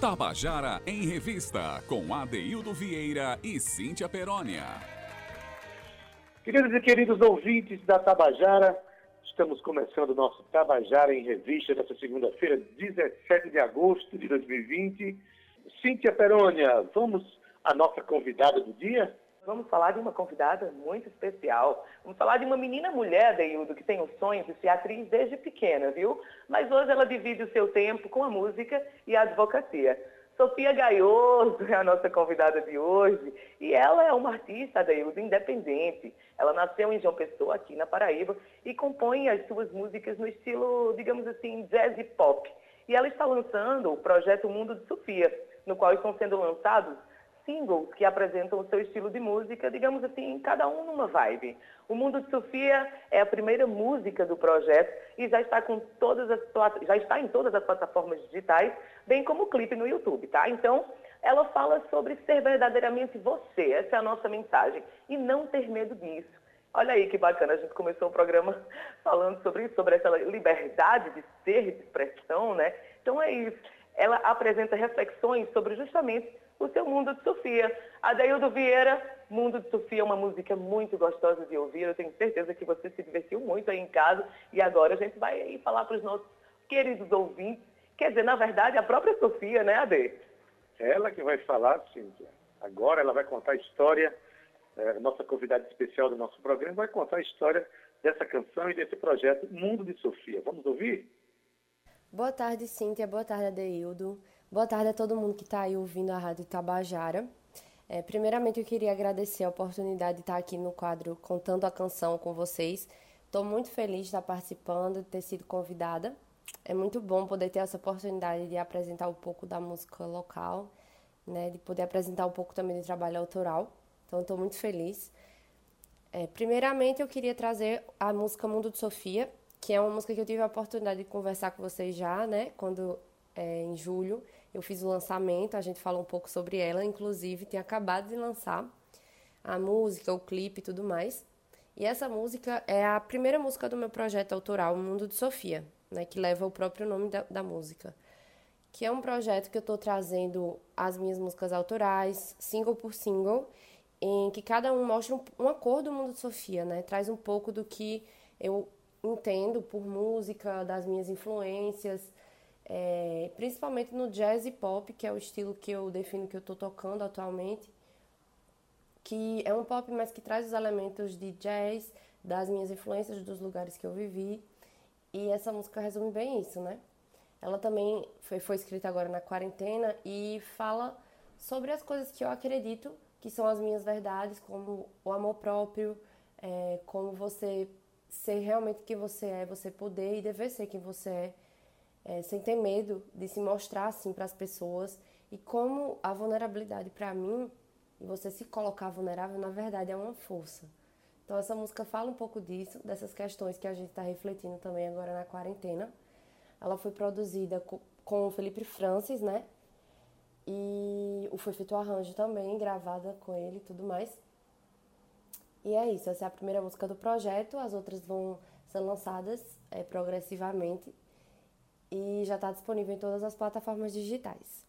Tabajara em Revista, com Adeildo Vieira e Cíntia Perónia. Queridos e queridos ouvintes da Tabajara, estamos começando o nosso Tabajara em Revista dessa segunda-feira, 17 de agosto de 2020. Cíntia Perônia, vamos à nossa convidada do dia? Vamos falar de uma convidada muito especial. Vamos falar de uma menina mulher, Deildo, que tem o sonho de ser atriz desde pequena, viu? Mas hoje ela divide o seu tempo com a música e a advocacia. Sofia Gaioso é a nossa convidada de hoje e ela é uma artista, Deildo, independente. Ela nasceu em João Pessoa, aqui na Paraíba, e compõe as suas músicas no estilo, digamos assim, jazz e pop. E ela está lançando o projeto Mundo de Sofia, no qual estão sendo lançados singles que apresentam o seu estilo de música, digamos assim, cada um numa vibe. O Mundo de Sofia é a primeira música do projeto e já está com todas as já está em todas as plataformas digitais, bem como o clipe no YouTube, tá? Então, ela fala sobre ser verdadeiramente você, essa é a nossa mensagem, e não ter medo disso. Olha aí que bacana, a gente começou o programa falando sobre isso, sobre essa liberdade de ser, de expressão, né? Então é isso. Ela apresenta reflexões sobre justamente o seu Mundo de Sofia. Adaildo Vieira, Mundo de Sofia é uma música muito gostosa de ouvir. Eu tenho certeza que você se divertiu muito aí em casa. E agora a gente vai aí falar para os nossos queridos ouvintes. Quer dizer, na verdade, a própria Sofia, né, Ade? Ela que vai falar, Cíntia. Agora ela vai contar a história, é, nossa convidada especial do nosso programa vai contar a história dessa canção e desse projeto Mundo de Sofia. Vamos ouvir? Boa tarde, Cíntia. Boa tarde, Adeildo. Boa tarde a todo mundo que está aí ouvindo a Rádio Tabajara. É, primeiramente, eu queria agradecer a oportunidade de estar aqui no quadro Contando a Canção com vocês. Estou muito feliz de estar participando, de ter sido convidada. É muito bom poder ter essa oportunidade de apresentar um pouco da música local, né, de poder apresentar um pouco também do trabalho autoral. Então, estou muito feliz. É, primeiramente, eu queria trazer a música Mundo de Sofia, que é uma música que eu tive a oportunidade de conversar com vocês já, né, quando é, em julho eu fiz o lançamento, a gente falou um pouco sobre ela, inclusive tinha acabado de lançar a música, o clipe e tudo mais. E essa música é a primeira música do meu projeto autoral, O Mundo de Sofia, né, que leva o próprio nome da, da música. Que é um projeto que eu estou trazendo as minhas músicas autorais, single por single, em que cada um mostra um, uma cor do Mundo de Sofia, né? Traz um pouco do que eu entendo por música, das minhas influências, é, principalmente no jazz e pop, que é o estilo que eu defino que eu estou tocando atualmente, que é um pop, mas que traz os elementos de jazz, das minhas influências, dos lugares que eu vivi, e essa música resume bem isso, né? Ela também foi, foi escrita agora na quarentena e fala sobre as coisas que eu acredito que são as minhas verdades, como o amor próprio, é, como você ser realmente quem você é, você poder e dever ser quem você é, é, sem ter medo de se mostrar assim para as pessoas e como a vulnerabilidade para mim e você se colocar vulnerável na verdade é uma força. Então essa música fala um pouco disso, dessas questões que a gente está refletindo também agora na quarentena. Ela foi produzida com o Felipe Francis, né? E foi feito o arranjo também, gravada com ele e tudo mais. E é isso, essa é a primeira música do projeto, as outras vão ser lançadas é, progressivamente e já está disponível em todas as plataformas digitais.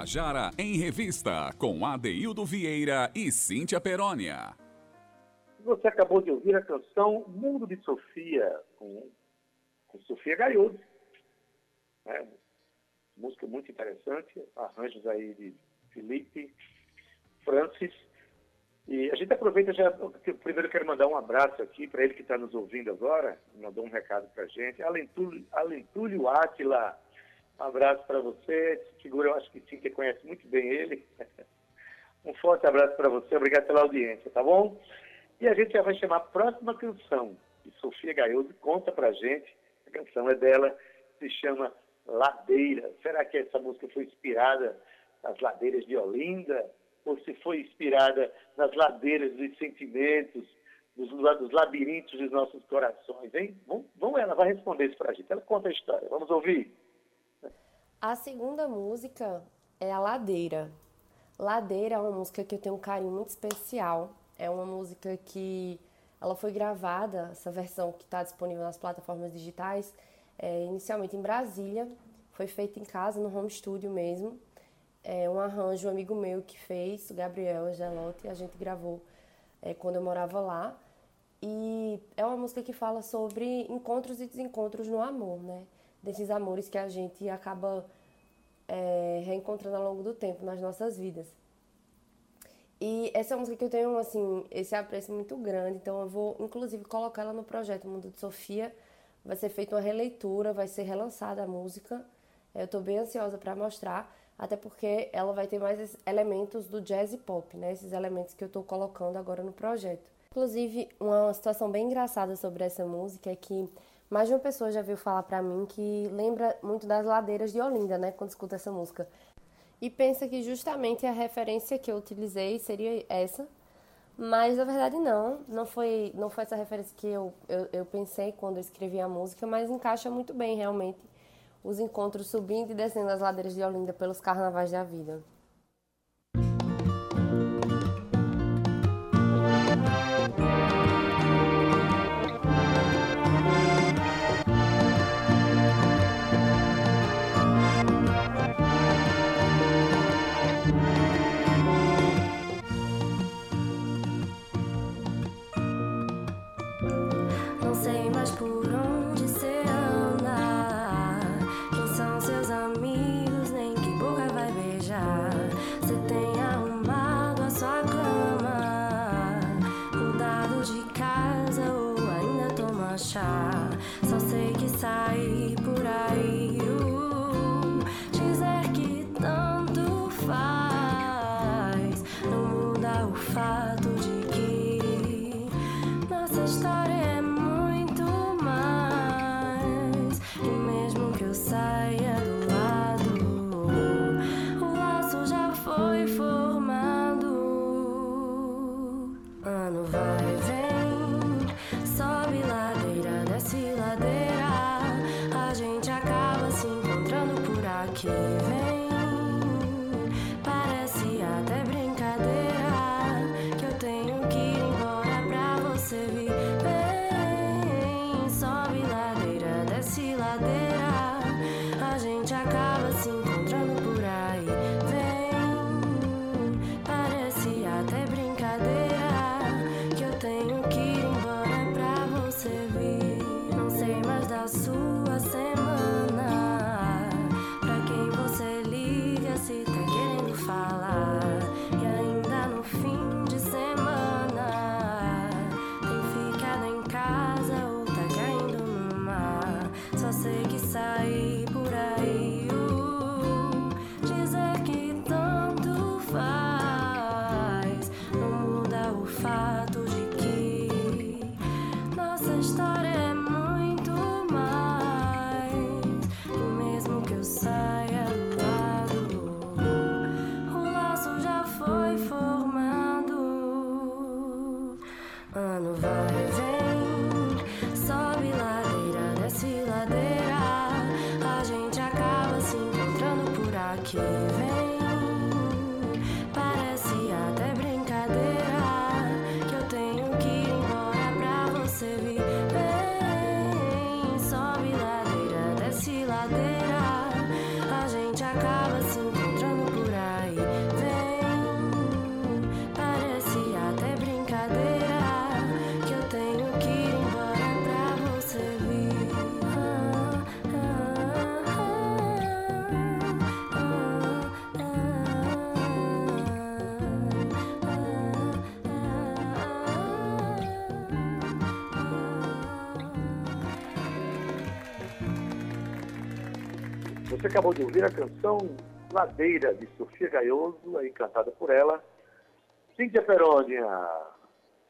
Tabajara em Revista, com Adeildo Vieira e Cíntia Perónia. Você acabou de ouvir a canção Mundo de Sofia, com, com Sofia Gaiudo. É, música muito interessante, arranjos aí de Felipe Francis. E a gente aproveita já, primeiro quero mandar um abraço aqui para ele que está nos ouvindo agora, mandou um recado para a gente, Alentúlio, Alentúlio Átila, um abraço para você, figura eu acho que sim, que conhece muito bem ele. Um forte abraço para você, obrigado pela audiência, tá bom? E a gente já vai chamar a próxima canção, que Sofia Gaiudo conta para gente, a canção é dela, se chama Ladeira. Será que essa música foi inspirada nas ladeiras de Olinda? Ou se foi inspirada nas ladeiras dos sentimentos, dos, dos labirintos dos nossos corações, hein? Vamos, vamos ela vai responder isso para a gente. Ela conta a história. Vamos ouvir? A segunda música é a Ladeira. Ladeira é uma música que eu tenho um carinho muito especial. É uma música que ela foi gravada, essa versão que está disponível nas plataformas digitais, é, inicialmente em Brasília, foi feita em casa, no home studio mesmo. É um arranjo um amigo meu que fez, o Gabriel Angelotti, a gente gravou é, quando eu morava lá. E é uma música que fala sobre encontros e desencontros no amor, né? Desses amores que a gente acaba é, reencontrando ao longo do tempo nas nossas vidas. E essa música que eu tenho, assim, esse apreço muito grande, então eu vou, inclusive, colocar ela no projeto Mundo de Sofia, vai ser feita uma releitura, vai ser relançada a música. Eu estou bem ansiosa para mostrar, até porque ela vai ter mais elementos do jazz e pop, né? Esses elementos que eu estou colocando agora no projeto. Inclusive, uma situação bem engraçada sobre essa música é que mais de uma pessoa já viu falar para mim que lembra muito das ladeiras de Olinda, né, quando escuta essa música. E pensa que justamente a referência que eu utilizei seria essa, mas na verdade não, não foi, não foi essa referência que eu, eu, eu pensei quando eu escrevi a música, mas encaixa muito bem realmente os encontros subindo e descendo as ladeiras de Olinda pelos carnavais da vida. A gente acaba Você acabou de ouvir a canção Ladeira, de Sofia Gaioso, aí cantada por ela. Cíntia Perônia,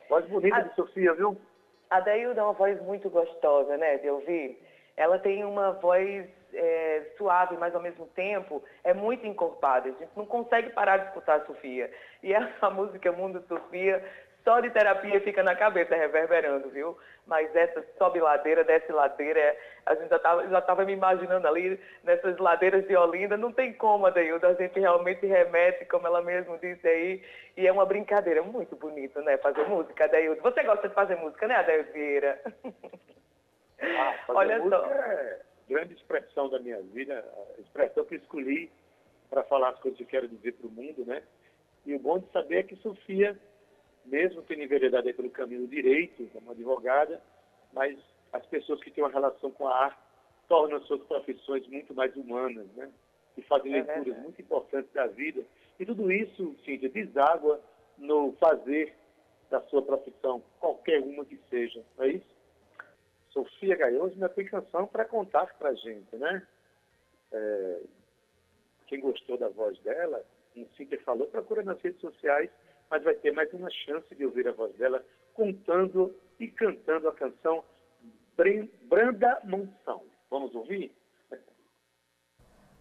voz bonita a, de Sofia, viu? A Dailda é uma voz muito gostosa, né, de ouvir. Ela tem uma voz é, suave, mas ao mesmo tempo é muito encorpada. A gente não consegue parar de escutar a Sofia. E essa música Mundo Sofia só de terapia fica na cabeça reverberando, viu? Mas essa sobe ladeira, desce ladeira, a gente já estava já tava me imaginando ali nessas ladeiras de Olinda, não tem como, Adeildo, a gente realmente remete, como ela mesmo disse aí, e é uma brincadeira muito bonita, né, fazer música, Adeildo. Você gosta de fazer música, né, Adeildo Vieira? Ah, fazer Olha música só. é grande expressão da minha vida, a expressão que escolhi para falar as coisas que eu quero dizer para o mundo, né? E o bom de saber é que Sofia mesmo tendo enveredado pelo caminho direito, como advogada, mas as pessoas que têm uma relação com a arte tornam suas profissões muito mais humanas, né? E fazem é leituras muito importantes da vida. E tudo isso, Cíntia, deságua no fazer da sua profissão, qualquer uma que seja, não é isso? Sofia Gaioso ainda tem canção para contar para a gente, né? É, quem gostou da voz dela, como Cíntia falou, procura nas redes sociais mas vai ter mais uma chance de ouvir a voz dela contando e cantando a canção Branda Monção. Vamos ouvir?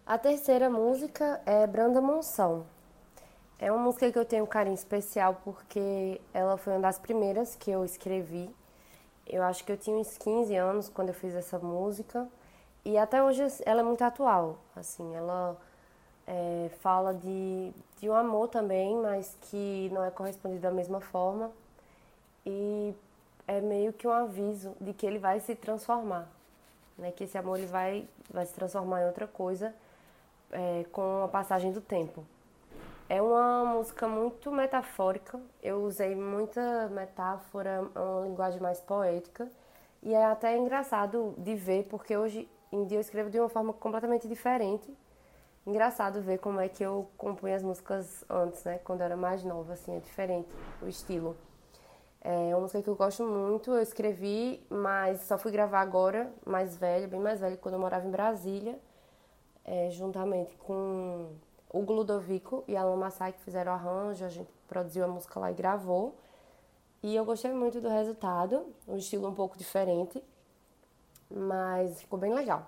A terceira música é Branda Monção. É uma música que eu tenho um carinho especial porque ela foi uma das primeiras que eu escrevi. Eu acho que eu tinha uns 15 anos quando eu fiz essa música e até hoje ela é muito atual. Assim, ela é, fala de, de um amor também, mas que não é correspondido da mesma forma. E é meio que um aviso de que ele vai se transformar, né? que esse amor ele vai, vai se transformar em outra coisa é, com a passagem do tempo. É uma música muito metafórica, eu usei muita metáfora, uma linguagem mais poética, e é até engraçado de ver, porque hoje em dia eu escrevo de uma forma completamente diferente engraçado ver como é que eu compunha as músicas antes, né? Quando eu era mais nova, assim, é diferente o estilo. É uma música que eu gosto muito, eu escrevi, mas só fui gravar agora, mais velha, bem mais velha, quando eu morava em Brasília, é, juntamente com o Ludovico e a Alan Massai, que fizeram o arranjo, a gente produziu a música lá e gravou. E eu gostei muito do resultado, um estilo um pouco diferente, mas ficou bem legal.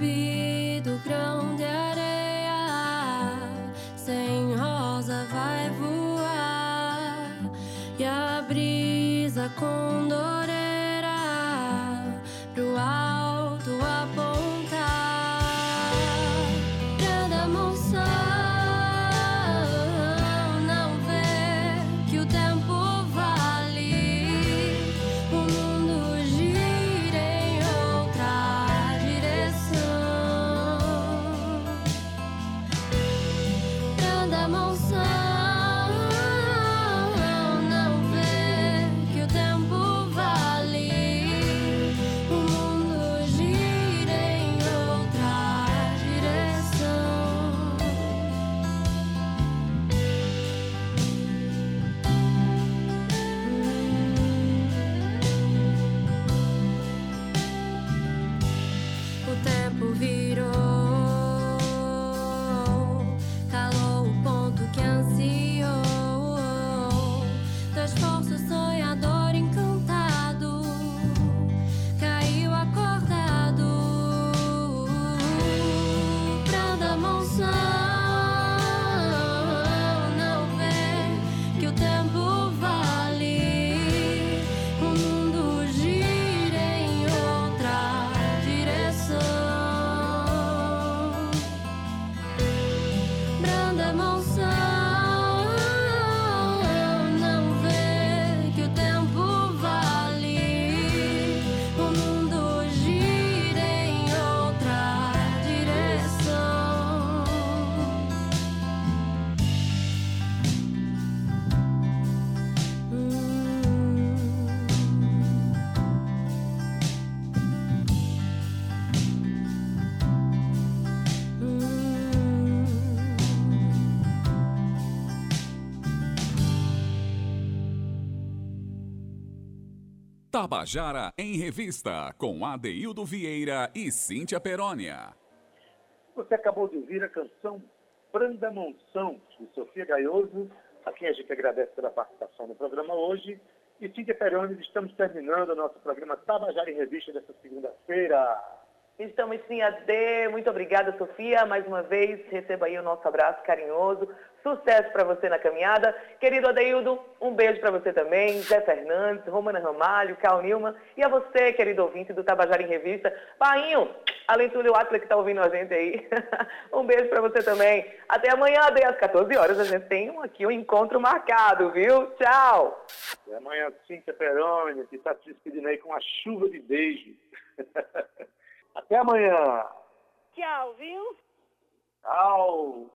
Mórbido grão de areia, sem rosa vai voar e a brisa com Tabajara em Revista, com Adeildo Vieira e Cíntia Perónia. Você acabou de ouvir a canção Branda Monção, de Sofia Gaioso, a quem a gente agradece pela participação no programa hoje. E Cíntia Perónia, estamos terminando o nosso programa Tabajara em Revista dessa segunda-feira. Estamos sim, Ade. Muito obrigada, Sofia. Mais uma vez, receba aí o nosso abraço carinhoso. Sucesso para você na caminhada. Querido Adeildo, um beijo para você também. Zé Fernandes, Romana Ramalho, Cal Nilma. E a você, querido ouvinte do Tabajara em Revista. Painho, além do Túlio Atlas que está ouvindo a gente aí. um beijo para você também. Até amanhã, Ade, às 14 horas. A gente tem aqui um encontro marcado, viu? Tchau. Até amanhã, Cíntia Peroni, que está se despedindo aí com a chuva de beijo. Até amanhã. Tchau, viu? Tchau.